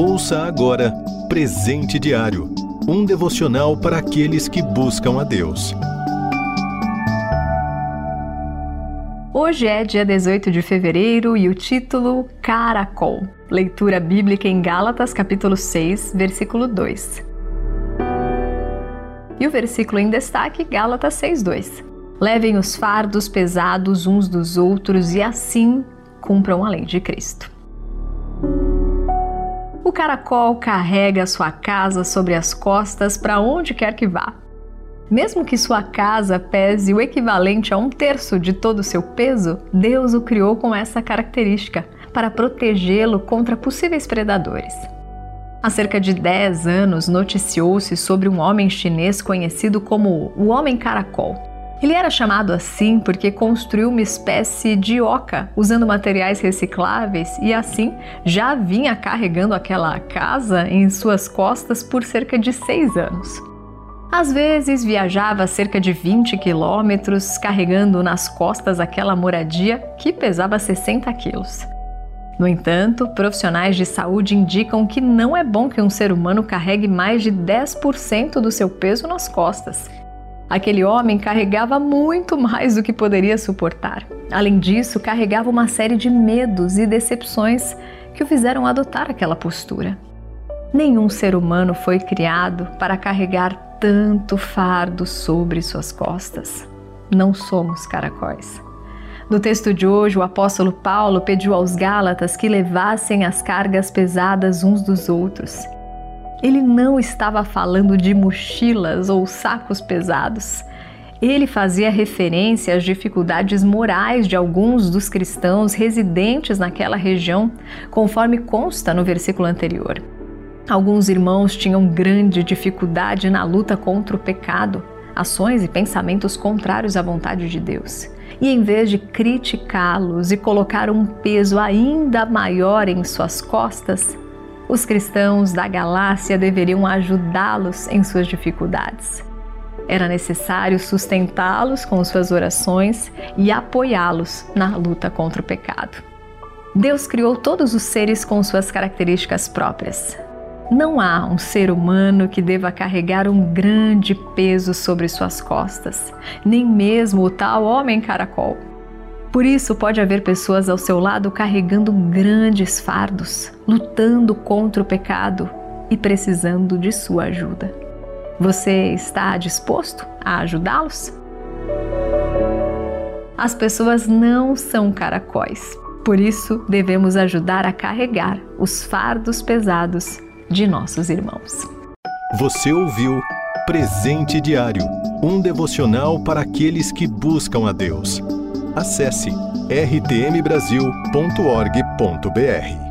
Ouça agora Presente Diário um devocional para aqueles que buscam a Deus. Hoje é dia 18 de fevereiro e o título Caracol. Leitura bíblica em Gálatas, capítulo 6, versículo 2. E o versículo em destaque, Gálatas 6:2. Levem os fardos pesados uns dos outros e assim cumpram a lei de Cristo. O caracol carrega sua casa sobre as costas para onde quer que vá. Mesmo que sua casa pese o equivalente a um terço de todo o seu peso, Deus o criou com essa característica para protegê-lo contra possíveis predadores. Há cerca de 10 anos noticiou-se sobre um homem chinês conhecido como o Homem Caracol. Ele era chamado assim porque construiu uma espécie de oca usando materiais recicláveis e assim já vinha carregando aquela casa em suas costas por cerca de seis anos. Às vezes viajava cerca de 20 quilômetros carregando nas costas aquela moradia que pesava 60 quilos. No entanto, profissionais de saúde indicam que não é bom que um ser humano carregue mais de 10% do seu peso nas costas Aquele homem carregava muito mais do que poderia suportar. Além disso, carregava uma série de medos e decepções que o fizeram adotar aquela postura. Nenhum ser humano foi criado para carregar tanto fardo sobre suas costas. Não somos caracóis. No texto de hoje, o apóstolo Paulo pediu aos Gálatas que levassem as cargas pesadas uns dos outros ele não estava falando de mochilas ou sacos pesados. Ele fazia referência às dificuldades morais de alguns dos cristãos residentes naquela região, conforme consta no versículo anterior. Alguns irmãos tinham grande dificuldade na luta contra o pecado, ações e pensamentos contrários à vontade de Deus. E em vez de criticá-los e colocar um peso ainda maior em suas costas, os cristãos da Galácia deveriam ajudá-los em suas dificuldades. Era necessário sustentá-los com suas orações e apoiá-los na luta contra o pecado. Deus criou todos os seres com suas características próprias. Não há um ser humano que deva carregar um grande peso sobre suas costas, nem mesmo o tal homem caracol. Por isso, pode haver pessoas ao seu lado carregando grandes fardos, lutando contra o pecado e precisando de sua ajuda. Você está disposto a ajudá-los? As pessoas não são caracóis, por isso devemos ajudar a carregar os fardos pesados de nossos irmãos. Você ouviu Presente Diário um devocional para aqueles que buscam a Deus. Acesse rtmbrasil.org.br.